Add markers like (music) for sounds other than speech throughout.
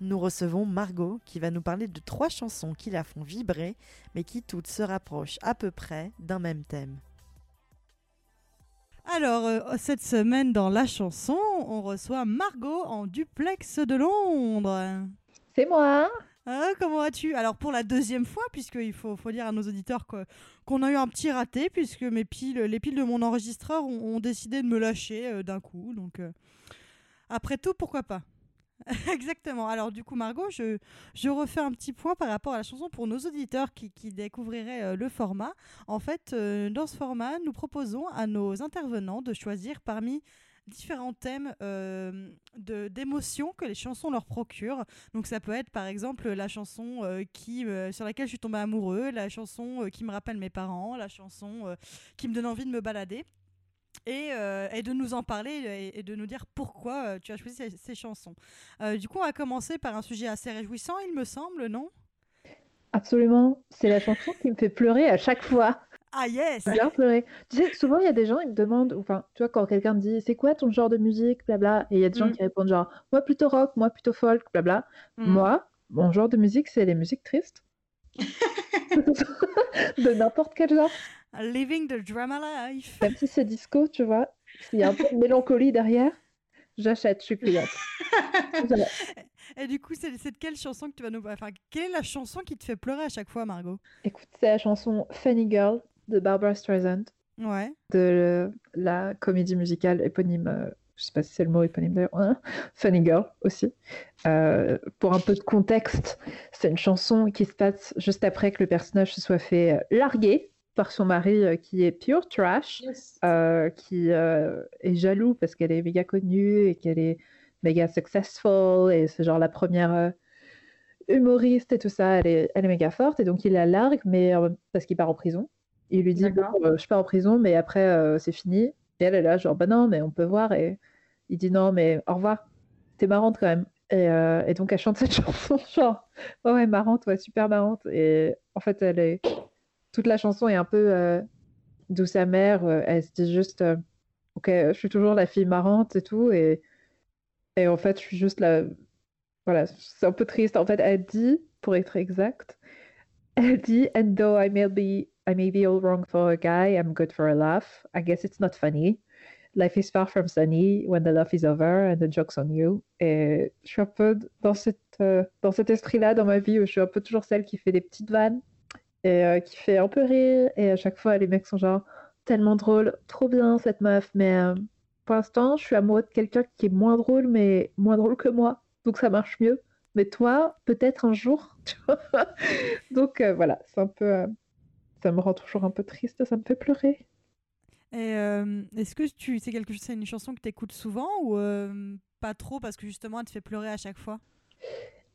nous recevons Margot qui va nous parler de trois chansons qui la font vibrer mais qui toutes se rapprochent à peu près d'un même thème. Alors, euh, cette semaine dans La Chanson, on reçoit Margot en duplex de Londres. C'est moi. Ah, comment vas-tu? Alors pour la deuxième fois, puisqu'il faut, faut dire à nos auditeurs que- qu'on a eu un petit raté, puisque mes piles, les piles de mon enregistreur ont, ont décidé de me lâcher euh, d'un coup. Donc euh, après tout, pourquoi pas? (laughs) Exactement. Alors du coup, Margot, je, je refais un petit point par rapport à la chanson pour nos auditeurs qui, qui découvriraient euh, le format. En fait, euh, dans ce format, nous proposons à nos intervenants de choisir parmi différents thèmes euh, d'émotions que les chansons leur procurent. Donc ça peut être par exemple la chanson euh, qui, sur laquelle je suis tombée amoureux, la chanson qui me rappelle mes parents, la chanson qui me donne envie de me balader. Et, euh, et de nous en parler et, et de nous dire pourquoi euh, tu as choisi ces, ces chansons. Euh, du coup, on va commencer par un sujet assez réjouissant, il me semble, non? Absolument. C'est la chanson qui me fait pleurer à chaque fois. Ah yes Bien pleurer. Tu sais, souvent, il y a des gens, ils me demandent, enfin, tu vois, quand quelqu'un me dit, c'est quoi ton genre de musique, blabla, et il y a des gens Mm. qui répondent genre, moi plutôt rock, moi plutôt folk, blabla. Mm. Moi, mon genre de musique, c'est les musiques tristes. (laughs) (laughs) de n'importe quel genre. Living the drama life Même si c'est disco, tu vois, s'il y a un peu de mélancolie derrière, j'achète, je suis cliente. (laughs) Et du coup, c'est c'est de quelle chanson que tu vas nous... Enfin, quelle est la chanson qui te fait pleurer à chaque fois, Margot? Écoute, c'est la chanson Funny Girl de Barbara Streisand. Ouais. de la comédie musicale éponyme, euh, je sais pas si c'est le mot éponyme d'ailleurs, hein, Funny Girl aussi. Euh, pour un peu de contexte, c'est une chanson qui se passe juste après que le personnage se soit fait euh, larguer par son mari euh, qui est pure trash, euh, qui euh, est jaloux parce qu'elle est méga connue et qu'elle est méga successful et c'est genre la première humoriste et tout ça, elle est, elle est méga forte et donc il la largue mais parce qu'il part en prison. Il lui dit bon, euh, je pars en prison mais après euh, c'est fini. Et elle est là genre bah non mais on peut voir et il dit non mais au revoir. T'es marrante quand même. Et, euh, et donc elle chante cette (laughs) chanson genre ouais, ouais marrante ouais super marrante et en fait elle est toute la chanson est un peu euh, douce amère. euh, elle se dit juste euh, ok je suis toujours la fille marrante et tout et en fait je suis juste la voilà c'est un peu triste. En fait elle dit pour être exact elle dit and though I may be I may be all wrong for a guy I'm good for a laugh. I guess it's not funny. Life is far from sunny when the love is over and the joke's on you. Et je suis un peu dans, euh, dans cet esprit-là dans ma vie où je suis un peu toujours celle qui fait des petites vannes et euh, qui fait un peu rire. Et à chaque fois, les mecs sont genre tellement drôle, trop bien cette meuf. Mais euh, pour l'instant, je suis amoureux de quelqu'un qui est moins drôle, mais moins drôle que moi. Donc ça marche mieux. Mais toi, peut-être un jour. (laughs) tu vois. Donc euh, voilà, c'est un peu. ça me rend toujours un peu triste, ça me fait pleurer. Et est-ce que tu c'est quelque chose, c'est une chanson que tu écoutes souvent ou pas trop parce que justement elle te fait pleurer à chaque fois?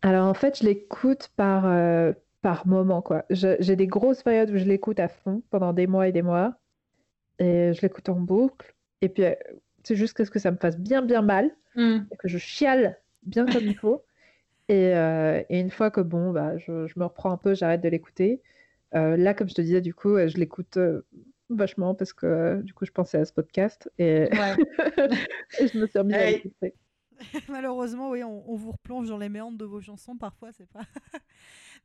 Alors en fait, je l'écoute par, euh, par moment, quoi. J'ai des grosses périodes où je l'écoute à fond pendant des mois et des mois. Et je l'écoute en boucle. Et puis, euh, c'est juste que ça me fasse bien, bien mal. Hmm. et que je chiale bien comme il faut. (laughs) Et, euh, et une fois que bon, bah, je, je me reprends un peu, j'arrête de l'écouter. Euh, là, comme je te disais, du coup, je l'écoute euh, vachement parce que du coup, je pensais à ce podcast et, Ouais. et (laughs) je me suis remise à l'écouter. (laughs) Malheureusement, oui, on, vous replonge dans les méandres de vos chansons parfois, c'est pas. (laughs)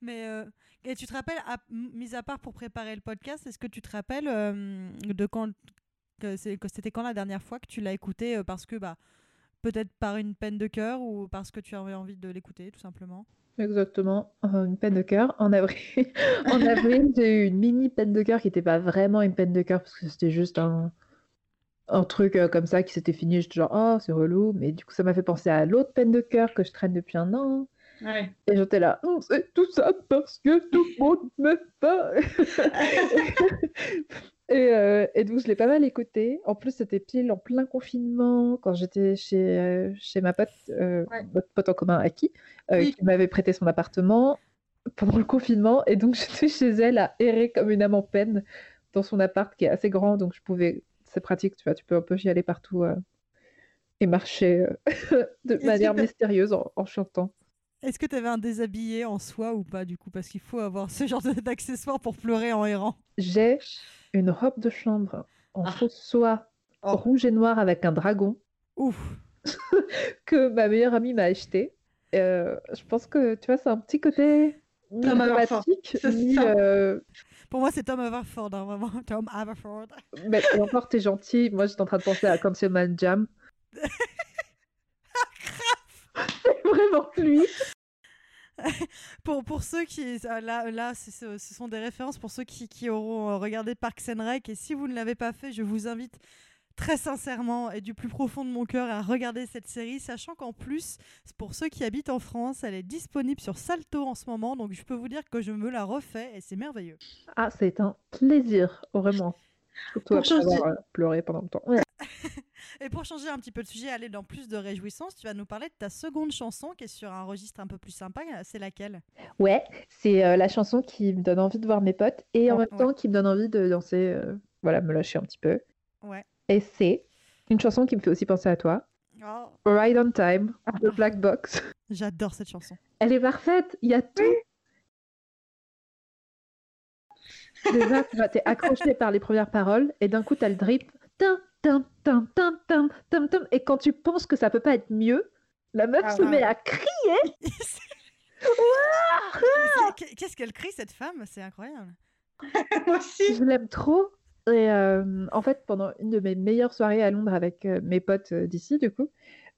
Mais euh, et tu te rappelles, à- mis à part pour préparer le podcast, est-ce que tu te rappelles euh, de quand que c'était quand la dernière fois que tu l'as écouté euh, parce que bah peut-être par une peine de cœur ou parce que tu avais envie de l'écouter, tout simplement? Exactement, une peine de cœur. En avril, (laughs) en avril j'ai eu une mini peine de cœur qui n'était pas vraiment une peine de cœur parce que c'était juste un, un truc euh, comme ça qui s'était fini. J'étais genre, oh, c'est relou. Mais du coup, ça m'a fait penser à l'autre peine de cœur que je traîne depuis un an. Ouais. Et j'étais là, Oh, c'est tout ça parce que tout le monde m'aime pas. (laughs) et, euh, et donc, je l'ai pas mal écouté. En plus, c'était pile en plein confinement quand j'étais chez, euh, chez ma pote, euh, Ouais. notre pote en commun, Aki, Oui. qui m'avait prêté son appartement pendant le confinement. Et donc, (laughs) j'étais chez elle à errer comme une âme en peine dans son appart qui est assez grand. Donc, je pouvais, c'est pratique, tu vois, tu peux un peu y aller partout euh, et marcher euh, (laughs) de manière mystérieuse en, en chantant. Est-ce que tu avais un déshabillé en soi ou pas, du coup? Parce qu'il faut avoir ce genre d'accessoires pour pleurer en errant. J'ai une robe de chambre en Ah. fausse soie Oh. rouge et noir avec un dragon Ouf (laughs) que ma meilleure amie m'a acheté. Euh, je pense que tu vois, c'est un petit côté dramatique, euh, Pour moi, c'est Tom Haverford, hein, vraiment. (laughs) Tom Haverford. mais et encore t'es gentil. Moi, j'étais en train de penser à Councilman Jam. (laughs) c'est (laughs) vraiment lui. Pour, pour ceux qui. ah, Là, là ce sont des références pour ceux qui, qui auront euh, regardé Parks and Rec. Et si vous ne l'avez pas fait, je vous invite très sincèrement et du plus profond de mon cœur à regarder cette série, sachant qu'en plus, pour ceux qui habitent en France, elle est disponible sur Salto en ce moment. Donc je peux vous dire que je me la refais et c'est merveilleux. Ah, c'est un plaisir, vraiment. Surtout Pour après changer- avoir euh, pleuré pendant le temps. (laughs) Et pour changer un petit peu de sujet, aller dans plus de réjouissance, tu vas nous parler de ta seconde chanson qui est sur un registre un peu plus sympa. C'est laquelle? Ouais, c'est euh, la chanson qui me donne envie de voir mes potes et en Ouais. même temps qui me donne envie de danser, euh, voilà, me lâcher un petit peu. Ouais. Et c'est une chanson qui me fait aussi penser à toi, Oh, Ride on Time, de Black Box. J'adore cette chanson. Elle est parfaite, il y a tout. Déjà, tu vois, t'es accroché par les premières paroles et d'un coup, t'as le drip. Tin, tin, tin, tin, tin, tin, tin. Et quand tu penses que ça peut pas être mieux, la meuf Ah se ouais. met à crier. (laughs) Qu'est- Qu'est-ce qu'elle crie cette femme? C'est incroyable. (laughs) Moi aussi. Je l'aime trop. Et euh, en fait, pendant une de mes meilleures soirées à Londres avec euh, mes potes euh, d'ici, du coup,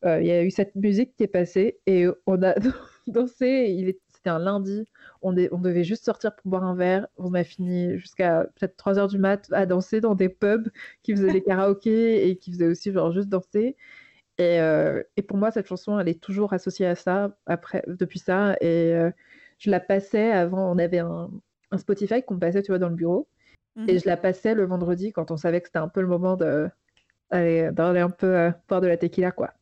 il y a eu cette musique qui est passée et on a (laughs) dansé. C'était un lundi. On, devait juste sortir pour boire un verre. On a fini jusqu'à peut-être 3 heures du mat à danser dans des pubs qui faisaient des karaokés (laughs) et qui faisaient aussi genre juste danser. Et, pour moi, cette chanson, elle est toujours associée à ça après, depuis ça. Et je la passais avant. On avait un, un Spotify qu'on passait, tu vois, dans le bureau. Mhm. Et je la passais le vendredi quand on savait que c'était un peu le moment de aller- d'aller un peu euh, boire de la tequila, quoi.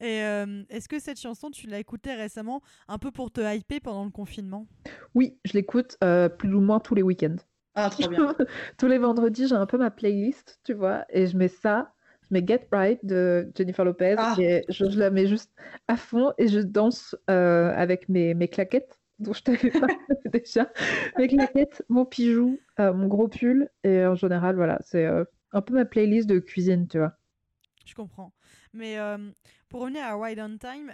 Et euh, est-ce que cette chanson, tu l'as écoutée récemment, un peu pour te hyper pendant le confinement? Oui, je l'écoute euh, plus ou moins tous les week-ends. Ah, trop bien. (laughs) tous les vendredis, j'ai un peu ma playlist, tu vois, et je mets ça, je mets Get Right de Jennifer Lopez, Ah. et je, je la mets juste à fond et je danse euh, avec mes, mes claquettes, dont je t'avais (laughs) parlé déjà. Mes claquettes, mon pyjou, euh, mon gros pull, et en général, voilà, c'est euh, un peu ma playlist de cuisine, tu vois. Je comprends. Mais euh, pour revenir à Ride on Time,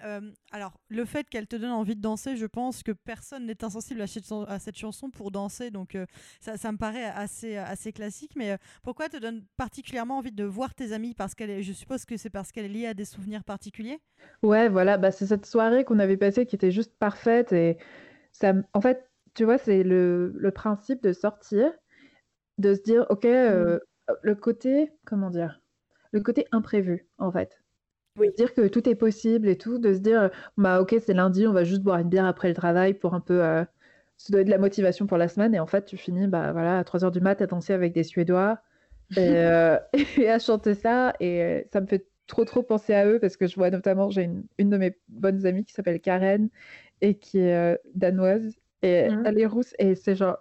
alors le fait qu'elle te donne envie de danser, je pense que personne n'est insensible à cette, à cette chanson pour danser, donc ça, ça me paraît assez, assez classique. Mais pourquoi elle te donne particulièrement envie de voir tes amis? Parce qu'elle, est- je suppose que c'est parce qu'elle est liée à des souvenirs particuliers? Ouais, voilà, bah, c'est cette soirée qu'on avait passée qui était juste parfaite et ça, en fait, tu vois, c'est le, le principe de sortir, de se dire, ok, euh, le côté, comment dire, le côté imprévu, en fait. Oui. Dire que tout est possible et tout, de se dire, bah ok, c'est lundi, on va juste boire une bière après le travail pour un peu euh, se donner de la motivation pour la semaine et en fait, tu finis, bah voilà, à 3h du mat à danser avec des Suédois (laughs) et, euh, (laughs) et à chanter ça et ça me fait trop trop penser à eux parce que je vois notamment j'ai une, une de mes bonnes amies qui s'appelle Karen et qui est euh, danoise et Mhm. elle est rousse et c'est genre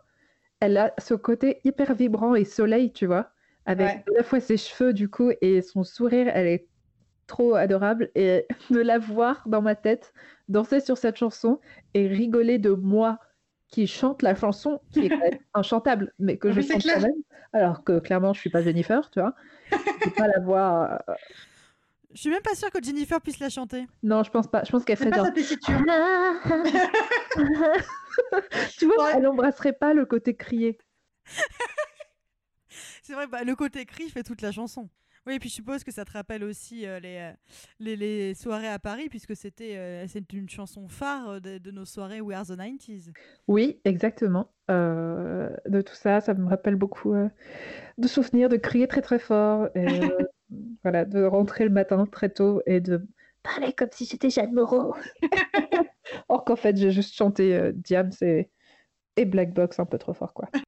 elle a ce côté hyper vibrant et soleil tu vois avec Ouais. à la fois ses cheveux du coup et son sourire elle est trop adorable et (laughs) de la voir dans ma tête danser sur cette chanson et rigoler de moi qui chante la chanson qui est quand même (laughs) inchantable mais que je chante clair. quand même alors que clairement je suis pas Jennifer tu vois je peux pas la voir euh, Je suis même pas sûre que Jennifer puisse la chanter. non je pense pas je pense qu'elle ferait pas genre sa tessiture. (laughs) tu vois, Ouais. elle embrasserait pas le côté crié. (laughs) C'est vrai, bah, le côté cri fait toute la chanson. Oui, et puis je suppose que ça te rappelle aussi euh, les, euh, les, les soirées à Paris, puisque c'était euh, c'est une chanson phare de, de nos soirées We Are the 90s. Oui, exactement. Euh, de tout ça, ça me rappelle beaucoup euh, de souvenirs de crier très très fort, et, euh, (laughs) voilà, de rentrer le matin très tôt et de parler comme si j'étais Jeanne Moreau. (laughs) Or qu'en fait, j'ai juste chanté euh, Diams et, et Black Box un peu trop fort, quoi. (laughs)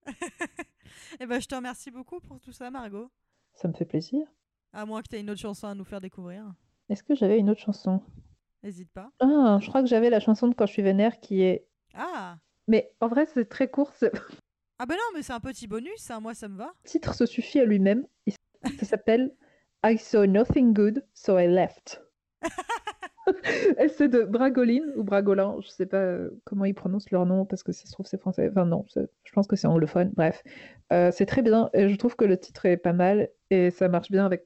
Eh ben, je te remercie beaucoup pour tout ça, Margot. Ça me fait plaisir. À moins que tu aies une autre chanson à nous faire découvrir. Est-ce que j'avais une autre chanson? N'hésite pas. Ah, je crois que j'avais la chanson de Quand je suis vénère qui est... Ah Mais en vrai, c'est très court. Ah ben non, mais c'est un petit bonus, hein, moi ça me va. Le titre se suffit à lui-même. Ça s'appelle I saw nothing good, so I left. (laughs) Et c'est de Bragoline ou Bragolin, je sais pas euh, comment ils prononcent leur nom parce que ça se trouve c'est français. Enfin non, je pense que c'est anglophone. Bref, Euh, c'est très bien et je trouve que le titre est pas mal et ça marche bien avec.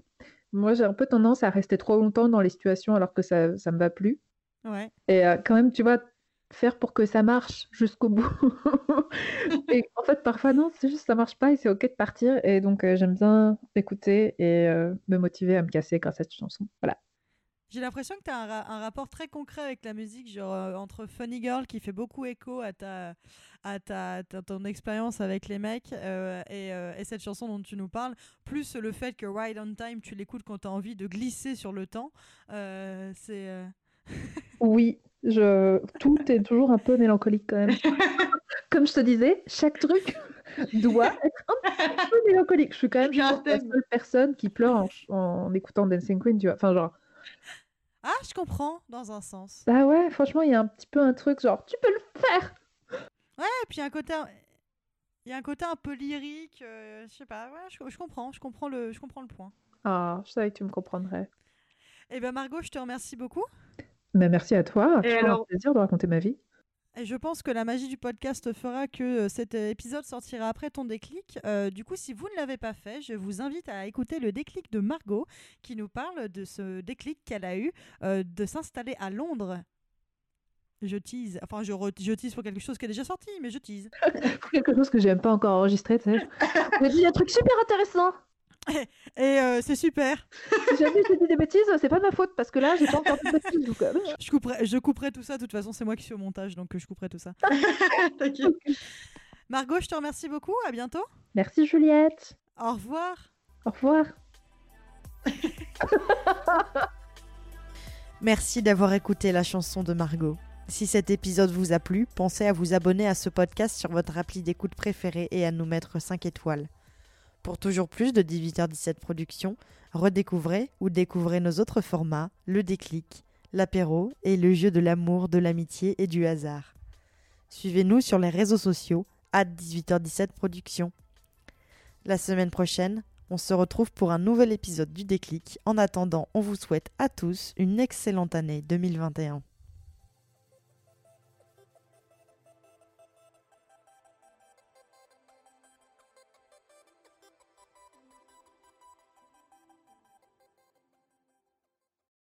Moi, j'ai un peu tendance à rester trop longtemps dans les situations alors que ça, ça me va plus. Ouais. Et euh, quand même, tu vois, faire pour que ça marche jusqu'au bout. (laughs) Et en fait, parfois, non, c'est juste ça marche pas et c'est ok de partir. Et donc, euh, j'aime bien écouter et euh, me motiver à me casser grâce à cette chanson. Voilà. J'ai l'impression que tu as un, ra- un rapport très concret avec la musique, genre euh, entre Funny Girl qui fait beaucoup écho à ta, à ta, ta- ton expérience avec les mecs euh, et, euh, et cette chanson dont tu nous parles, plus le fait que Ride on Time, tu l'écoutes quand tu as envie de glisser sur le temps. c'est. (laughs) Oui, je... tout est toujours un peu mélancolique quand même. (laughs) Comme je te disais, chaque truc (laughs) doit être un peu mélancolique. Je suis quand même la seule personne qui pleure en, écoutant Dancing Queen, tu vois. Enfin, genre, Ah, je comprends, dans un sens. ah ouais, franchement, il y a un petit peu un truc, genre, tu peux le faire! Et puis il y a un côté. Il y a un côté un peu lyrique, euh, je sais pas, ouais, je, je comprends, je comprends le, je comprends le point. Ah, je savais que tu me comprendrais. Eh ben Margot, je te remercie beaucoup. Mais merci à toi. Et C'est alors- un plaisir de raconter ma vie. Et je pense que la magie du podcast fera que euh, cet euh, épisode sortira après ton déclic. Euh, du coup, si vous ne l'avez pas fait, je vous invite à écouter le déclic de Margot qui nous parle de ce déclic qu'elle a eu euh, de s'installer à Londres. Je tease, enfin je, re- je tease pour quelque chose qui est déjà sorti, mais je tease. (laughs) Pour quelque chose que j'aime pas encore enregistré, tu sais. Un truc super intéressant. Et euh, c'est super. Si jamais j'ai dit des bêtises, c'est pas ma faute parce que là, j'ai pas encore de bêtises. donc, euh, Je couperai, je couperai tout ça. De toute façon, c'est moi qui suis au montage, donc euh, je couperai tout ça. (laughs) T'inquiète. Margot, je te remercie beaucoup. À bientôt. Merci Juliette. Au revoir. Au revoir. (laughs) Merci d'avoir écouté la chanson de Margot. Si cet épisode vous a plu, pensez à vous abonner à ce podcast sur votre appli d'écoute préférée et à nous mettre 5 étoiles. Pour toujours plus de 18h17 Productions, redécouvrez ou découvrez nos autres formats, le déclic, l'apéro et le jeu de l'amour, de l'amitié et du hasard. Suivez-nous sur les réseaux sociaux, à 18h17 Productions. La semaine prochaine, on se retrouve pour un nouvel épisode du déclic. En attendant, on vous souhaite à tous une excellente année 2021.